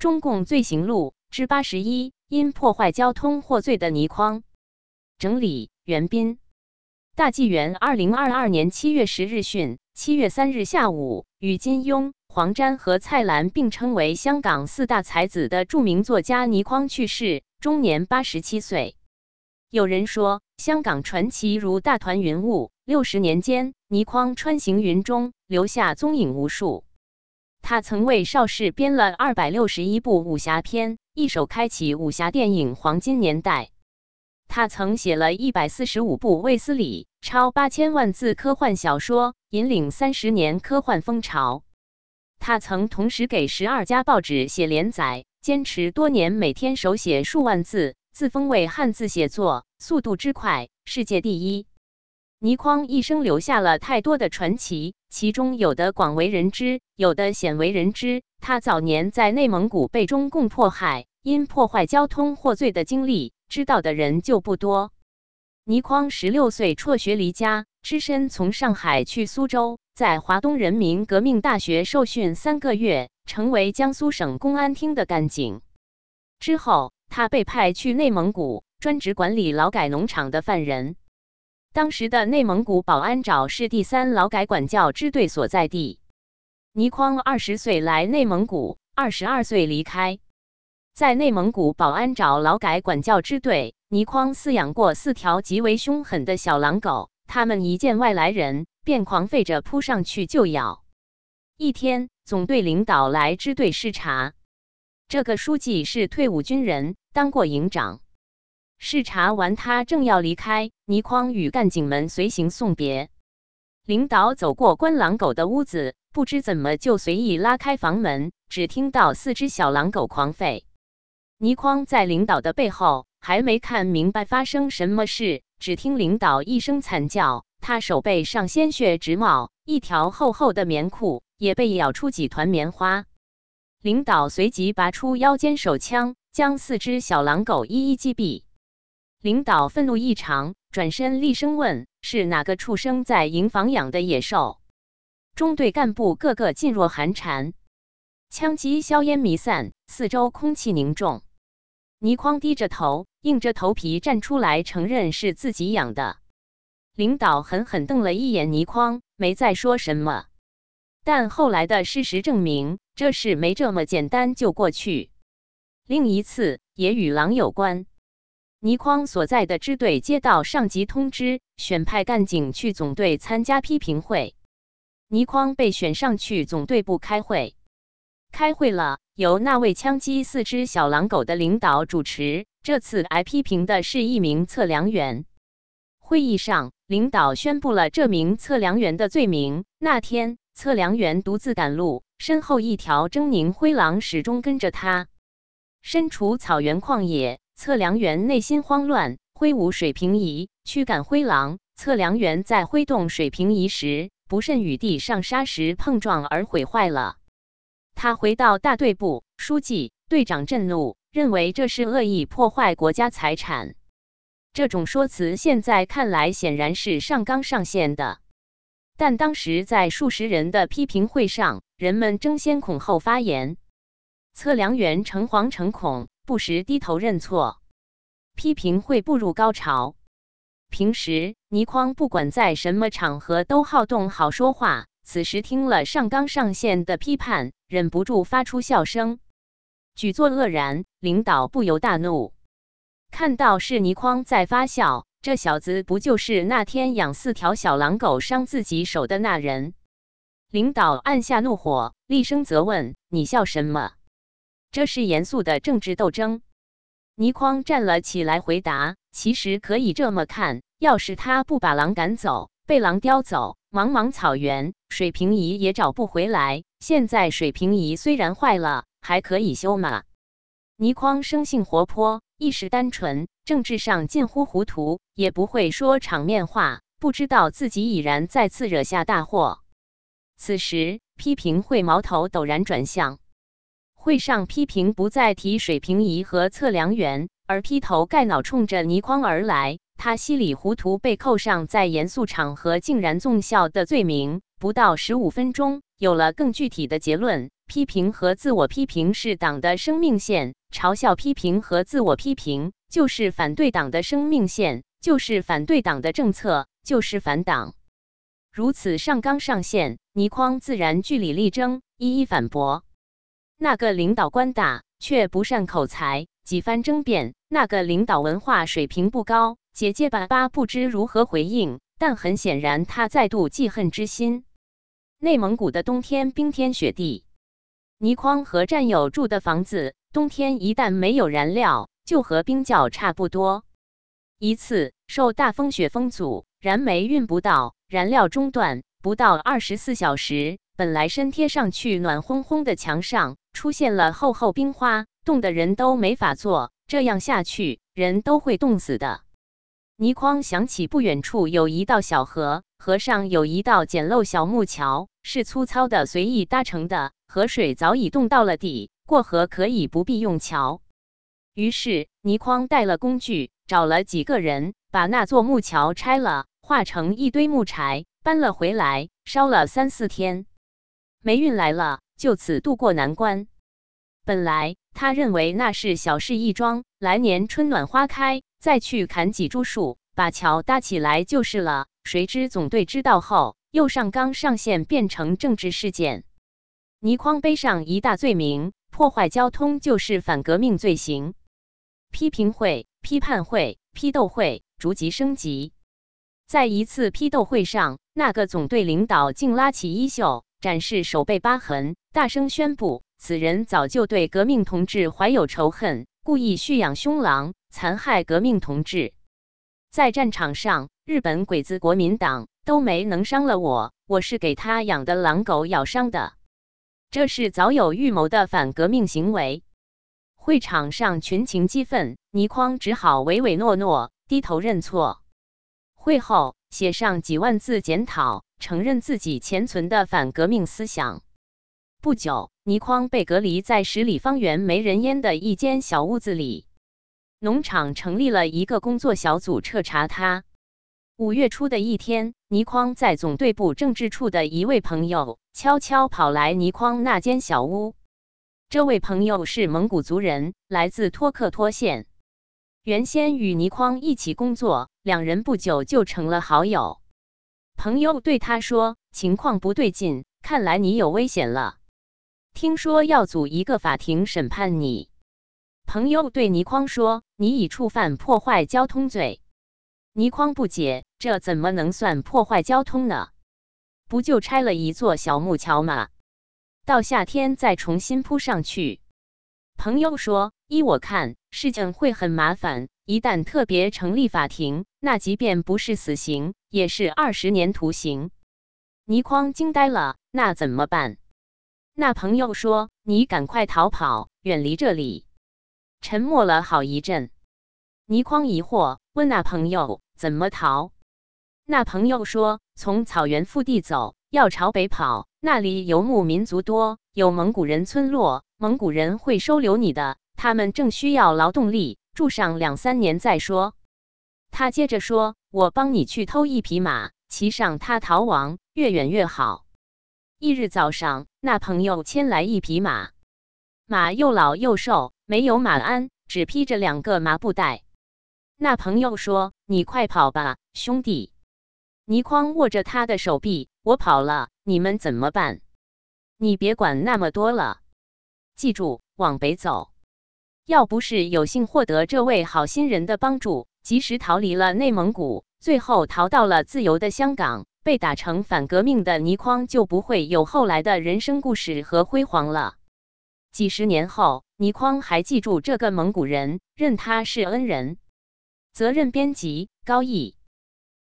中共罪行录之八十一，因破坏交通获罪的倪匡。整理：袁斌。大纪元二零二二年七月十日讯，七月三日下午，与金庸、黄沾和蔡澜并称为香港四大才子的著名作家倪匡去世，终年八十七岁。有人说，香港传奇如大团云雾，六十年间，倪匡穿行云中，留下踪影无数。他曾为邵氏编了二百六十一部武侠片，一手开启武侠电影黄金年代。他曾写了一百四十五部卫斯理，超八千万字科幻小说，引领三十年科幻风潮。他曾同时给十二家报纸写连载，坚持多年，每天手写数万字。自封为汉字写作速度之快，世界第一。倪匡一生留下了太多的传奇，其中有的广为人知，有的鲜为人知。他早年在内蒙古被中共迫害，因破坏交通获罪的经历，知道的人就不多。倪匡十六岁辍学离家，只身从上海去苏州，在华东人民革命大学受训三个月，成为江苏省公安厅的干警。之后。他被派去内蒙古，专职管理劳改农场的犯人。当时的内蒙古保安沼是第三劳改管教支队所在地。倪匡二十岁来内蒙古，二十二岁离开。在内蒙古保安沼劳改管教支队，倪匡饲养过四条极为凶狠的小狼狗，它们一见外来人便狂吠着扑上去就咬。一天，总队领导来支队视察，这个书记是退伍军人。当过营长，视察完，他正要离开，倪匡与干警们随行送别。领导走过关狼狗的屋子，不知怎么就随意拉开房门，只听到四只小狼狗狂吠。倪匡在领导的背后，还没看明白发生什么事，只听领导一声惨叫，他手背上鲜血直冒，一条厚厚的棉裤也被咬出几团棉花。领导随即拔出腰间手枪。将四只小狼狗一一击毙，领导愤怒异常，转身厉声问：“是哪个畜生在营房养的野兽？”中队干部个个噤若寒蝉，枪击硝烟弥散，四周空气凝重。倪匡低着头，硬着头皮站出来承认是自己养的。领导狠狠瞪了一眼倪匡，没再说什么。但后来的事实证明，这事没这么简单就过去。另一次也与狼有关。倪匡所在的支队接到上级通知，选派干警去总队参加批评会。倪匡被选上去总队部开会。开会了，由那位枪击四只小狼狗的领导主持。这次挨批评的是一名测量员。会议上，领导宣布了这名测量员的罪名。那天，测量员独自赶路，身后一条狰狞灰狼始终跟着他。身处草原旷野，测量员内心慌乱，挥舞水平仪驱赶灰狼。测量员在挥动水平仪时，不慎与地上沙石碰撞而毁坏了。他回到大队部，书记、队长震怒，认为这是恶意破坏国家财产。这种说辞现在看来显然是上纲上线的，但当时在数十人的批评会上，人们争先恐后发言。测量员诚惶诚恐，不时低头认错。批评会步入高潮。平时倪匡不管在什么场合都好动好说话，此时听了上纲上线的批判，忍不住发出笑声。举座愕然，领导不由大怒。看到是倪匡在发笑，这小子不就是那天养四条小狼狗伤自己手的那人？领导按下怒火，厉声责问：“你笑什么？”这是严肃的政治斗争。倪匡站了起来，回答：“其实可以这么看，要是他不把狼赶走，被狼叼走，茫茫草原，水平仪也找不回来。现在水平仪虽然坏了，还可以修嘛。”倪匡生性活泼，意识单纯，政治上近乎糊涂，也不会说场面话，不知道自己已然再次惹下大祸。此时，批评会矛头陡然转向。会上批评不再提水平仪和测量员，而劈头盖脑冲着倪匡而来。他稀里糊涂被扣上在严肃场合竟然纵笑的罪名，不到十五分钟，有了更具体的结论。批评和自我批评是党的生命线，嘲笑、批评和自我批评就是反对党的生命线，就是反对党的政策，就是反党。如此上纲上线，倪匡自然据理力争，一一反驳。那个领导官大，却不善口才，几番争辩；那个领导文化水平不高，结结巴巴，不知如何回应。但很显然，他再度记恨之心。内蒙古的冬天冰天雪地。倪匡和战友住的房子，冬天一旦没有燃料，就和冰窖差不多。一次受大风雪封阻，燃煤运不到，燃料中断，不到二十四小时，本来身贴上去暖烘烘的墙上，出现了厚厚冰花，冻得人都没法坐。这样下去，人都会冻死的。倪匡想起不远处有一道小河，河上有一道简陋小木桥，是粗糙的、随意搭成的。河水早已冻到了底，过河可以不必用桥。于是倪匡带了工具，找了几个人，把那座木桥拆了，化成一堆木柴，搬了回来，烧了三四天，霉运来了，就此渡过难关。本来他认为那是小事一桩，来年春暖花开，再去砍几株树，把桥搭起来就是了。谁知总队知道后，又上纲上线，变成政治事件。倪匡背上一大罪名，破坏交通就是反革命罪行。批评会、批判会、批斗会逐级升级。在一次批斗会上，那个总队领导竟拉起衣袖，展示手背疤痕，大声宣布：此人早就对革命同志怀有仇恨，故意蓄养凶狼，残害革命同志。在战场上，日本鬼子国民党都没能伤了我，我是给他养的狼狗咬伤的。这是早有预谋的反革命行为。会场上群情激愤，倪匡只好唯唯诺诺，低头认错。会后写上几万字检讨，承认自己潜存的反革命思想。不久，倪匡被隔离在十里方圆没人烟的一间小屋子里。农场成立了一个工作小组彻查他。五月初的一天，倪匡在总队部政治处的一位朋友悄悄跑来倪匡那间小屋。这位朋友是蒙古族人，来自托克托县，原先与倪匡一起工作，两人不久就成了好友。朋友对他说：“情况不对劲，看来你有危险了。听说要组一个法庭审判你。”朋友对倪匡说：“你已触犯破坏交通罪。”倪匡不解，这怎么能算破坏交通呢？不就拆了一座小木桥吗？到夏天再重新铺上去。朋友说：“依我看，事情会很麻烦。一旦特别成立法庭，那即便不是死刑，也是二十年徒刑。”倪匡惊呆了，那怎么办？那朋友说：“你赶快逃跑，远离这里。”沉默了好一阵。倪匡疑惑问那朋友怎么逃？那朋友说：“从草原腹地走，要朝北跑，那里游牧民族多，有蒙古人村落，蒙古人会收留你的。他们正需要劳动力，住上两三年再说。”他接着说：“我帮你去偷一匹马，骑上它逃亡，越远越好。”翌日早上，那朋友牵来一匹马，马又老又瘦，没有马鞍，只披着两个麻布袋。那朋友说：“你快跑吧，兄弟！”倪匡握着他的手臂：“我跑了，你们怎么办？你别管那么多了，记住往北走。要不是有幸获得这位好心人的帮助，及时逃离了内蒙古，最后逃到了自由的香港，被打成反革命的倪匡就不会有后来的人生故事和辉煌了。几十年后，倪匡还记住这个蒙古人，认他是恩人。”责任编辑：高毅。